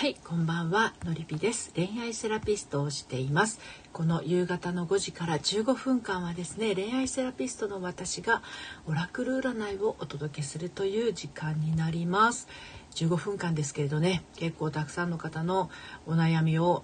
はい、こんばんは、のりぴです。恋愛セラピストをしています。この夕方の5時から15分間はですね、恋愛セラピストの私がオラクル占いをお届けするという時間になります。15分間ですけれどね、結構たくさんの方のお悩みを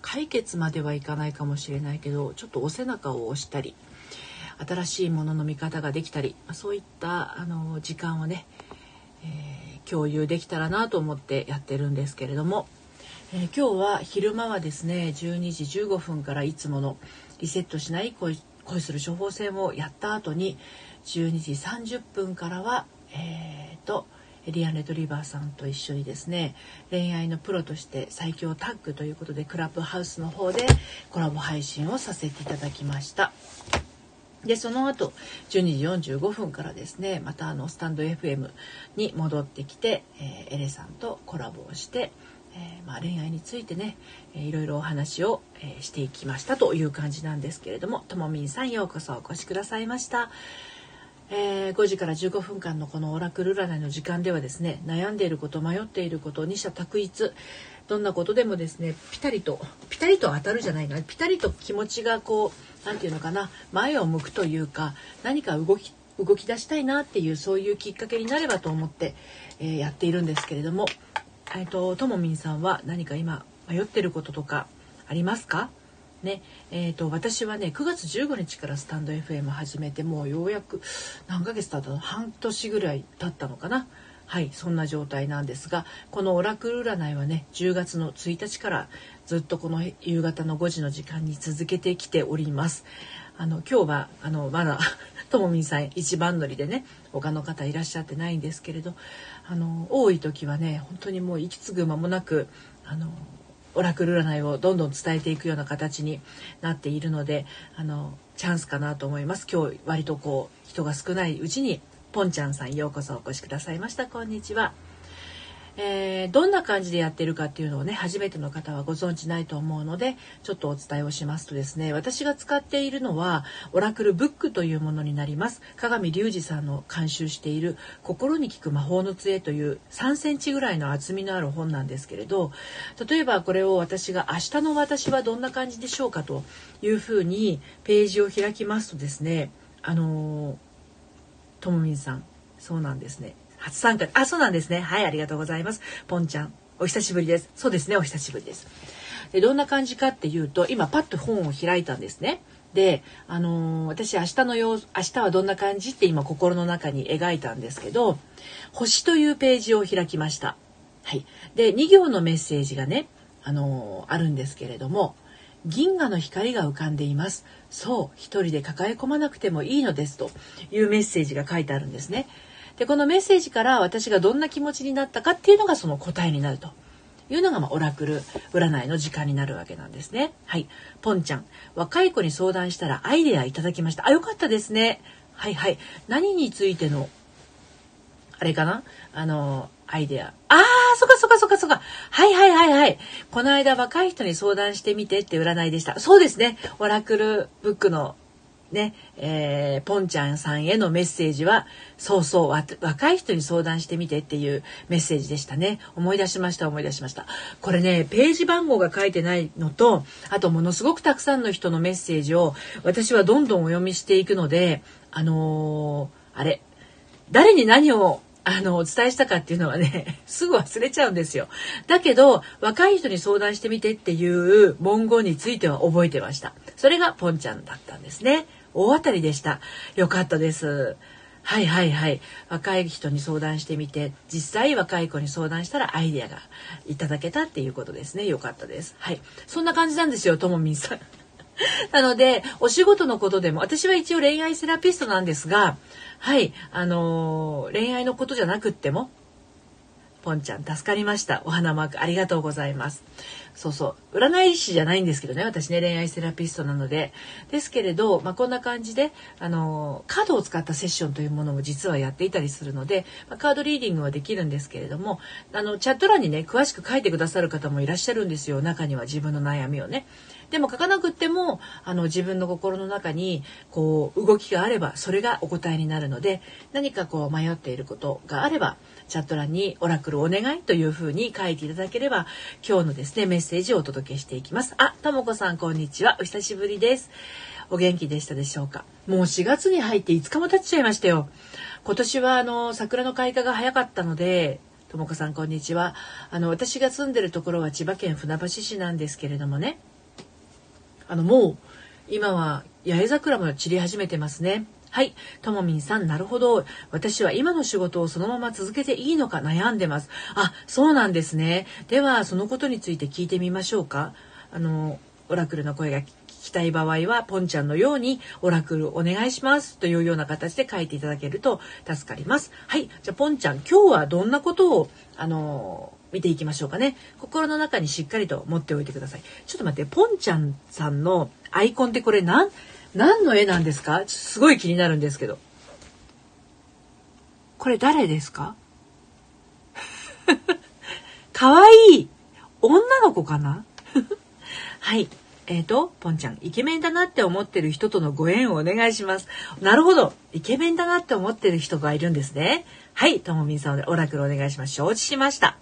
解決まではいかないかもしれないけど、ちょっとお背中を押したり、新しいものの見方ができたり、そういったあの時間をね、えー共有できたらなと思ってやってるんですけれども、えー今日は昼間はですね12時15分からいつものリセットしない恋する処方箋をやった後に12時30分からはえーとエリアン・レトリバーさんと一緒にですね恋愛のプロとして最強タッグということでクラブハウスの方でコラボ配信をさせていただきました。でその後12時45分からですねまたあのスタンド FM に戻ってきて、えーエレさんとコラボをして、えーまあ、恋愛についてね、えーいろいろお話を、えーしていきましたという感じなんですけれどもともみんさんようこそお越しくださいました。えー5時から15分間のこのオラクル占いの時間ではですね悩んでいること迷っていること二者択一。どんなことでもですねピタリとピタリと当たるじゃないかな。ピタリと気持ちがこうなんていうのかな前を向くというか何か動き動き出したいなっていうそういうきっかけになればと思って、えーやっているんですけれども。えっとともみんさんは何か今迷ってることとかありますか？ねえー、と私はね9月15日からスタンド FM 始めてもうようやく何ヶ月経ったの？半年ぐらい経ったのかな？はいそんな状態なんですがこのオラクル占いはね10月の1日からずっとこの夕方の5時の時間に続けてきております。あの今日はあのまだともみんさん一番乗りでね他の方いらっしゃってないんですけれどあの多い時はね本当にもう息継ぐ間もなくあのオラクル占いをどんどん伝えていくような形になっているのであのチャンスかなと思います今日割とこう人が少ないうちにぽんちゃんさんようこそお越しくださいましたこんにちは。えーどんな感じでやってるかっていうのをね初めての方はご存知ないと思うのでちょっとお伝えをしますとですね私が使っているのはオラクルブックというものになります。鏡隆二さんの監修している「心に効く魔法の杖」という3センチぐらいの厚みのある本なんですけれど例えばこれを私が「明日の私はどんな感じでしょうか」というふうにページを開きますとですねあのともみんさんそうなんですね。初参加。あそうなんですね。はいありがとうございます。ポンちゃんお久しぶりです。そうですねお久しぶりです。でどんな感じかっていうと今パッと本を開いたんですね。であのー私明日の様子明日はどんな感じって今心の中に描いたんですけど星というページを開きました。はい。で2行のメッセージがねあのーあるんですけれども銀河の光が浮かんでいます。そう、一人で抱え込まなくてもいいのですというメッセージが書いてあるんですね。で、このメッセージから私がどんな気持ちになったかっていうのがその答えになるというのが、まあ、オラクル占いの時間になるわけなんですね。はい。ポンちゃん、若い子に相談したらアイデアいただきました。あ、よかったですね。はいはい。何についてのあれかな？あの、アイデア。ああ、そっかそっかそっかそっか。はいはいはいはい。この間若い人に相談してみてって占いでした。そうですね。オラクルブックのね、えーポンちゃんさんへのメッセージは、そうそう、若い人に相談してみてっていうメッセージでしたね。思い出しました、思い出しました。これね、ページ番号が書いてないのと、あとものすごくたくさんの人のメッセージを私はどんどんお読みしていくので、あのーあれ、誰に何をあのお伝えしたかっていうのはね すぐ忘れちゃうんですよだけど若い人に相談してみてっていう文言については覚えてましたそれがポンちゃんだったんですね大当たりでした。よかったです。はいはいはい。若い人に相談してみて実際若い子に相談したらアイデアがいただけたっていうことですね。よかったです。はい。そんな感じなんですよともみんさん。なので、お仕事のことでも、私は一応恋愛セラピストなんですが、はい、あのー恋愛のことじゃなくっても、ポンちゃん助かりました。お花マークありがとうございます。そうそう。占い師じゃないんですけどね。私ね、恋愛セラピストなので。ですけれど、まあ、こんな感じで、あの、カードを使ったセッションというものも実はやっていたりするので、まあ、カードリーディングはできるんですけれども、あの、チャット欄にね、詳しく書いてくださる方もいらっしゃるんですよ。中には自分の悩みをね。でも書かなくってもあの自分の心の中にこう動きがあればそれがお答えになるので何かこう迷っていることがあればチャット欄にオラクルお願いというふうに書いていただければ今日のですねメッセージをお届けしていきます。あともこさんこんにちは。お久しぶりです。お元気でしたでしょうか？もう4月に入って5日も経っちゃいましたよ。今年はあの桜の開花が早かったのでともこさんこんにちは。あの私が住んでるところは千葉県船橋市なんですけれどもね。あのもう今は八重桜も散り始めてますねはい。ともみんさん、なるほど。私は今の仕事をそのまま続けていいのか悩んでます。あ、そうなんですね。では、そのことについて聞いてみましょうか。あの、オラクルの声が聞きたい場合は、ポンちゃんのようにオラクルお願いしますというような形で書いていただけると助かります。はい。じゃあ、ポンちゃん、今日はどんなことを、あの見ていきましょうかね。心の中にしっかりと持っておいてください。ちょっと待って、ポンちゃんさんのアイコンってこれ何、何の絵なんですか？すごい気になるんですけど。これ誰ですか？かわいい女の子かな？はい。えっ、ー、と、ポンちゃん、イケメンだなって思ってる人とのご縁をお願いします。なるほど。イケメンだなって思ってる人がいるんですね。はい。ともみんさんでオラクルお願いします。承知しました。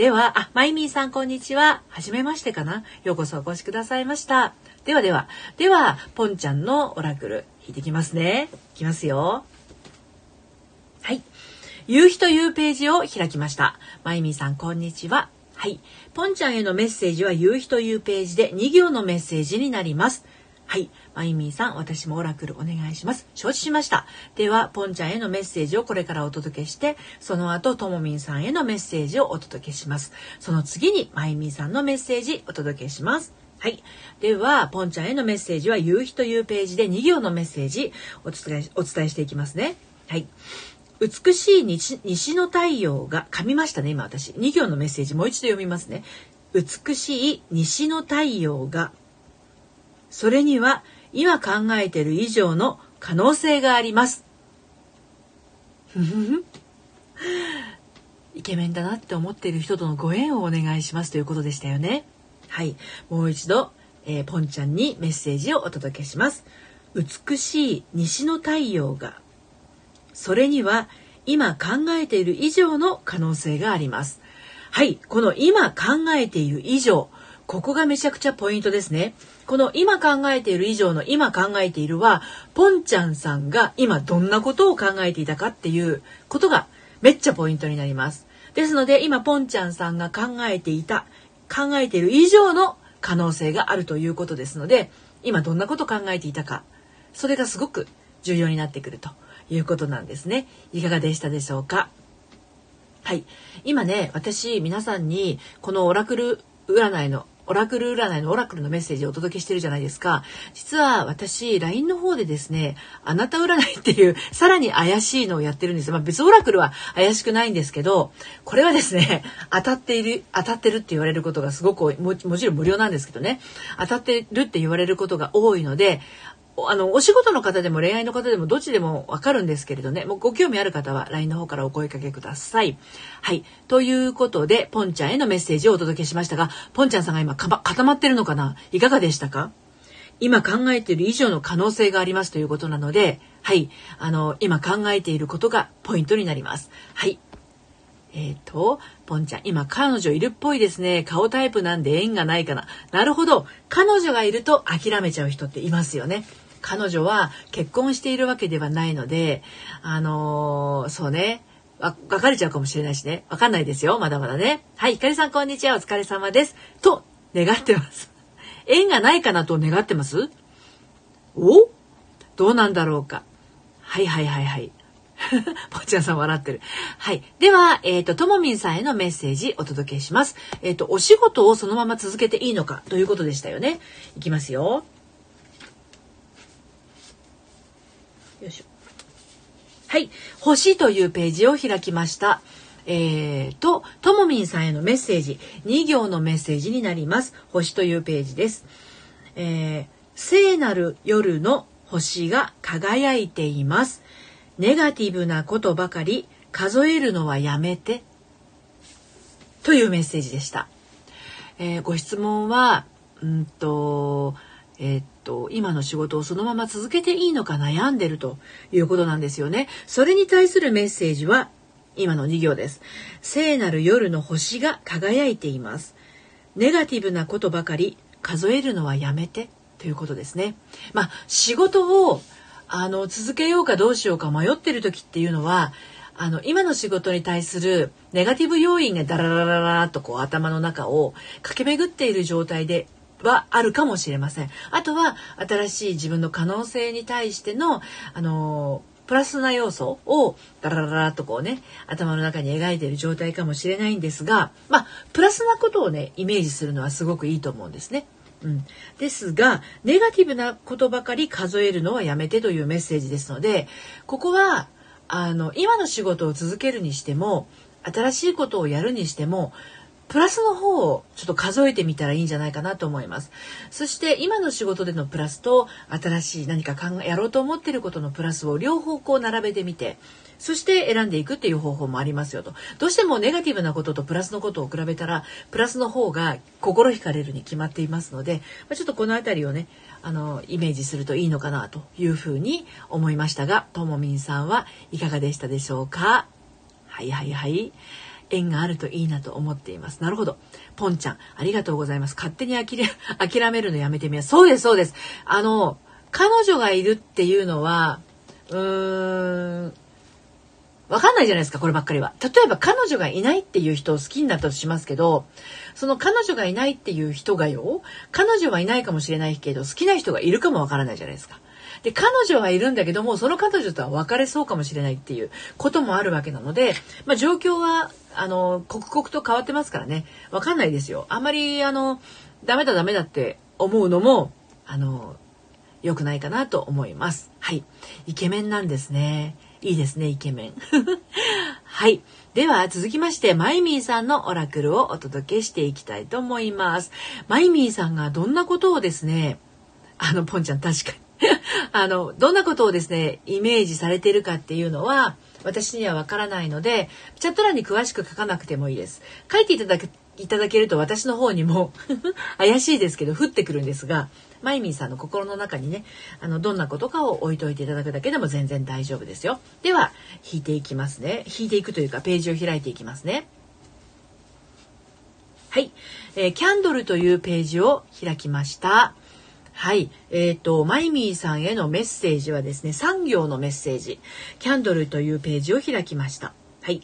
では、あ、マイミーさんこんにちは。はじめましてかな。ようこそお越しくださいました。ではでは、では、ポンちゃんのオラクル引いてきますね。いきますよ。はい。夕日というページを開きました。マイミーさんこんにちは。はい。ポンちゃんへのメッセージは夕日というページで2行のメッセージになります。はい。マイミーさん、私もオラクルお願いします。承知しました。では、ポンちゃんへのメッセージをこれからお届けして、その後、ともみんさんへのメッセージをお届けします。その次に、マイミーさんのメッセージお届けします。はい。では、ポンちゃんへのメッセージは、夕日というページで2行のメッセージお伝え、お伝えしていきますね。はい。美しい西西の太陽が噛みましたね今私2行のメッセージもう一度読みますね美しい西の太陽がそれには今考えている以上の可能性があります。イケメンだなって思っている人とのご縁をお願いしますということでしたよね。はい。もう一度、えー、ポンちゃんにメッセージをお届けします。美しい西の太陽が。それには今考えている以上の可能性があります。はい、この今考えている以上、ここがめちゃくちゃポイントですね。この今考えている以上の今考えているは、ポンちゃんさんが今どんなことを考えていたかっていうことがめっちゃポイントになります。ですので今ポンちゃんさんが考えていた、考えている以上の可能性があるということですので、今どんなこと考えていたか、それがすごく重要になってくるということなんですね。いかがでしたでしょうか？はい。今ね、私、皆さんに、このオラクル占いの、オラクル占いのオラクルのメッセージをお届けしてるじゃないですか。実は私、LINE の方でですね、あなた占いっていう、さらに怪しいのをやってるんです。まあ別オラクルは怪しくないんですけど、これはですね、当たっている、当たってるって言われることがすごくも、もちろん無料なんですけどね、当たってるって言われることが多いので、あの、お仕事の方でも恋愛の方でもどっちでもわかるんですけれどね、もうご興味ある方は LINE の方からお声かけください。はい。ということで、ポンちゃんへのメッセージをお届けしましたが、ポンちゃんさんが今固まってるのかな？いかがでしたか？今考えている以上の可能性がありますということなので、はい。あの、今考えていることがポイントになります。はい。えっ、ー、と、ポンちゃん、今彼女いるっぽいですね。顔タイプなんで縁がないかな。なるほど。彼女がいると諦めちゃう人っていますよね。彼女は結婚しているわけではないので、あのー、そうね、わ、別れちゃうかもしれないしね。わかんないですよ。まだまだね。はい、ひかりさんこんにちは。お疲れ様です。と、願ってます。縁がないかなと願ってます？お？どうなんだろうか。はいはいはいはい。ぽちゃんさん笑ってる。はい。では、えっ、ー、と、ともみんさんへのメッセージお届けします。えっ、ー、と、お仕事をそのまま続けていいのかということでしたよね。いきますよ。よいしょ。はい。星というページを開きました。えーと、ともみんさんへのメッセージ、2行のメッセージになります。星というページです。えー、聖なる夜の星が輝いています。ネガティブなことばかり数えるのはやめて。というメッセージでした。えー、ご質問は、うんとえー、っと今の仕事をそのまま続けていいのか悩んでるということなんですよね。それに対するメッセージは今の2行です。聖なる夜の星が輝いています。ネガティブなことばかり数えるのはやめてということですね。まあ仕事をあの続けようかどうしようか迷ってる時っていうのはあの今の仕事に対するネガティブ要因がダララララとこう頭の中を駆け巡っている状態ではあるかもしれません。あとは新しい自分の可能性に対してのあのプラスな要素をダラララとこうね頭の中に描いている状態かもしれないんですがまあプラスなことをねイメージするのはすごくいいと思うんですね。うん、ですがネガティブなことばかり数えるのはやめてというメッセージですのでここはあの今の仕事を続けるにしても新しいことをやるにしてもプラスの方をちょっと数えてみたらいいんじゃないかなと思います。そして今の仕事でのプラスと新しい何か考えやろうと思ってることのプラスを両方こう並べてみてそして選んでいくっていう方法もありますよと。どうしてもネガティブなこととプラスのことを比べたら、プラスの方が心惹かれるに決まっていますので、ま、ちょっとこの辺りをね、あの、イメージするといいのかなというふうに思いましたが、ともみんさんはいかがでしたでしょうか？はいはいはい。縁があるといいなと思っています。なるほど。ポンちゃん、ありがとうございます。勝手に諦め るのやめてみます。そうです、そうです。あの、彼女がいるっていうのは、うーん、わかんないじゃないですか、こればっかりは。例えば彼女がいないっていう人を好きになったとしますけど、その彼女がいないっていう人がよ、彼女はいないかもしれないけど、好きな人がいるかもわからないじゃないですか。で、彼女はいるんだけども、その彼女とは別れそうかもしれないっていうこともあるわけなので、まあ状況は、あの、刻々と変わってますからね、わかんないですよ。あんまり、あの、ダメだダメだって思うのも、あの、良くないかなと思います。はい。イケメンなんですね。いいですね、イケメン。はい。では、続きまして、マイミーさんのオラクルをお届けしていきたいと思います。マイミーさんがどんなことをですね、あの、ポンちゃん確かにあの、どんなことをですね、イメージされているかっていうのは、私にはわからないので、チャット欄に詳しく書かなくてもいいです。書いていただけいただけると私の方にも 怪しいですけど降ってくるんですがマイミーさんの心の中にねあのどんなことかを置いといていただくだけでも全然大丈夫ですよ。では引いていきますね。引いていくというかページを開いていきますね。はい、えー、キャンドルというページを開きました。はい。えっ、ー、と、マイミーさんへのメッセージはですね、3行のメッセージ。キャンドルというページを開きました。はい。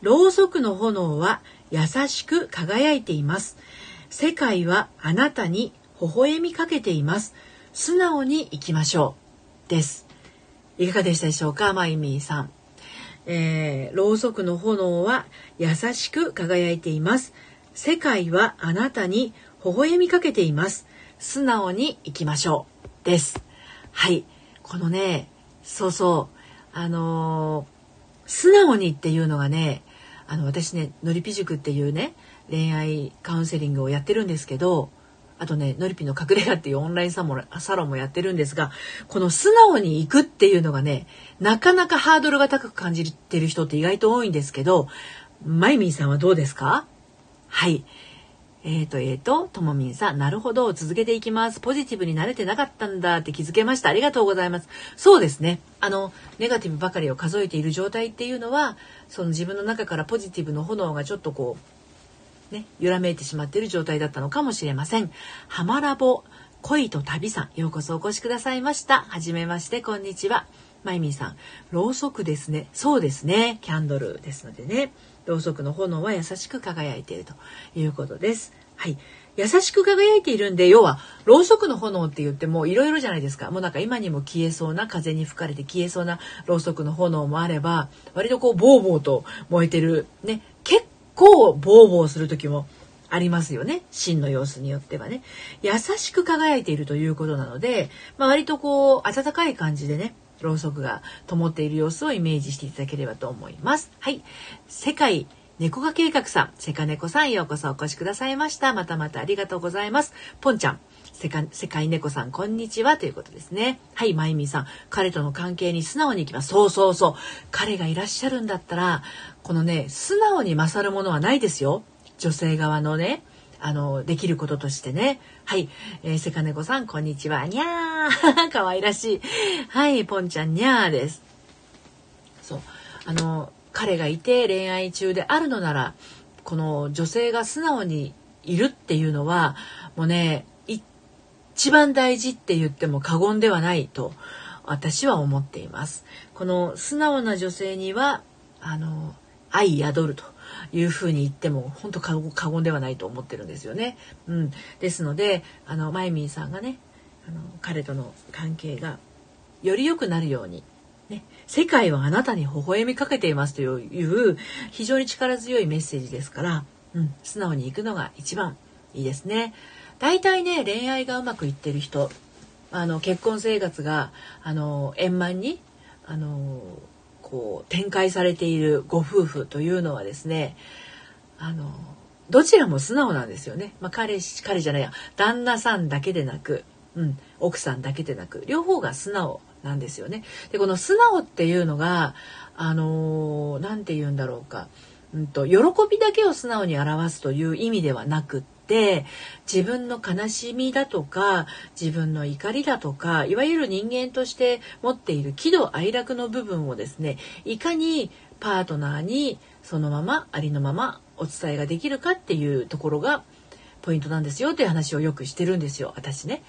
ろうそくの炎は優しく輝いています。世界はあなたに微笑みかけています。素直に生きましょう。です。いかがでしたでしょうか、マイミーさん。えー、ろうそくの炎は優しく輝いています。世界はあなたに微笑みかけています。素直に生きましょう。です。はい。このね、そうそう、あのー、素直にっていうのがね、あの私ねのりぴ塾っていうね恋愛カウンセリングをやってるんですけどあとねのりぴの隠れ家っていうオンラインサロンもやってるんですがこの素直に行くっていうのがねなかなかハードルが高く感じてる人って意外と多いんですけどマイミーさんはどうですか？はいえーと、えーと、ともみんさん、なるほど、続けていきます。ポジティブになれてなかったんだって気づけました。ありがとうございます。そうですね。あの、ネガティブばかりを数えている状態っていうのは、その自分の中からポジティブの炎がちょっとこう、ね、揺らめいてしまっている状態だったのかもしれません。ハマラボ、恋と旅さん、ようこそお越しくださいました。はじめまして、こんにちは。まゆみさん、ろうそくですね。そうですね。キャンドルですのでね。ろうそくの炎は優しく輝いているということです。はい。優しく輝いているんで、要は、ろうそくの炎って言ってもいろいろじゃないですか。もうなんか今にも消えそうな、風に吹かれて消えそうなろうそくの炎もあれば、割とこう、ボーボーと燃えてる、ね、結構ボーボーする時もありますよね。芯の様子によってはね。優しく輝いているということなので、まあ、割とこう、温かい感じでね、ろうそくが灯っている様子をイメージしていただければと思います。はい。世界猫が計画さん、セカネコさんようこそお越しくださいました。またまたありがとうございます。ポンちゃん、世界世界猫さん、こんにちは。ということですね。はい、まゆみさん。彼との関係に素直に行きます。そうそうそう。彼がいらっしゃるんだったら、このね、素直に勝るものはないですよ。女性側のね、あの、できることとしてね。はい。えー、セカネコさん、こんにちは。にゃー。かわいらしい。はい、ポンちゃん、にゃーです。そう。あの、彼がいて恋愛中であるのなら、この女性が素直にいるっていうのは、もうね、一番大事って言っても過言ではないと私は思っています。この素直な女性には、あの、愛宿るというふうに言っても本当過言ではないと思ってるんですよね。うん。ですので、あの、マイミーさんがね、あの、彼との関係がより良くなるように、ね、世界はあなたに微笑みかけていますという非常に力強いメッセージですから、うん、素直に行くのが一番いいですね。大体ね恋愛がうまくいってる人あの結婚生活があの円満にあのこう展開されているご夫婦というのはですねあのどちらも素直なんですよね。まあ、彼彼じゃないや旦那さんだけでなく、うん、奥さんだけでなく両方が素直なんですよね。でこの素直っていうのがあの何て言うんだろうか、うんと、喜びだけを素直に表すという意味ではなくってて自分の悲しみだとか自分の怒りだとかいわゆる人間として持っている喜怒哀楽の部分をですねいかにパートナーにそのままありのままお伝えができるかっていうところがポイントなんですよっていう話をよくしてるんですよ私ね。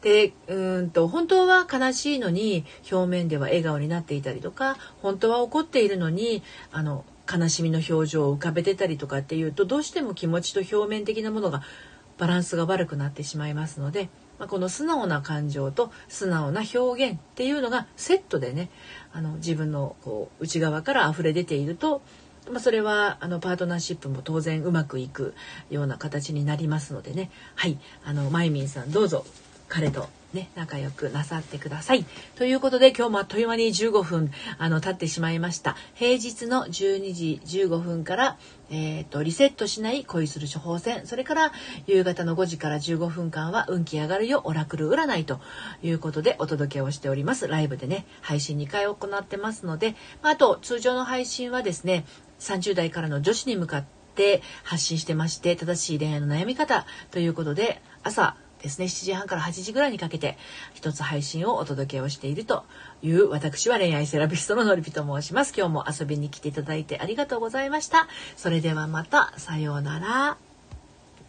でうんと本当は悲しいのに表面では笑顔になっていたりとか本当は怒っているのにあの悲しみの表情を浮かべてたりとかっていうとどうしても気持ちと表面的なものがバランスが悪くなってしまいますので、まあ、この素直な感情と素直な表現っていうのがセットでねあの自分のこう内側から溢れ出ていると、まあ、それはあのパートナーシップも当然うまくいくような形になりますのでね。はい。あのマイミンさんどうぞ。彼とね、仲良くなさってください。ということで今日もあっという間に15分あの経ってしまいました。平日の12時15分から、えーと、リセットしない恋する処方箋それから夕方の5時から15分間は運気上がるよオラクル占いということでお届けをしております。ライブでね配信2回行ってますのであと通常の配信はですね30代からの女子に向かって発信してまして正しい恋愛の悩み方ということで朝ですね。7時半から8時ぐらいにかけて一つ配信をお届けをしているという私は恋愛セラピストののりぴと申します。今日も遊びに来ていただいてありがとうございました。それではまた。さようなら。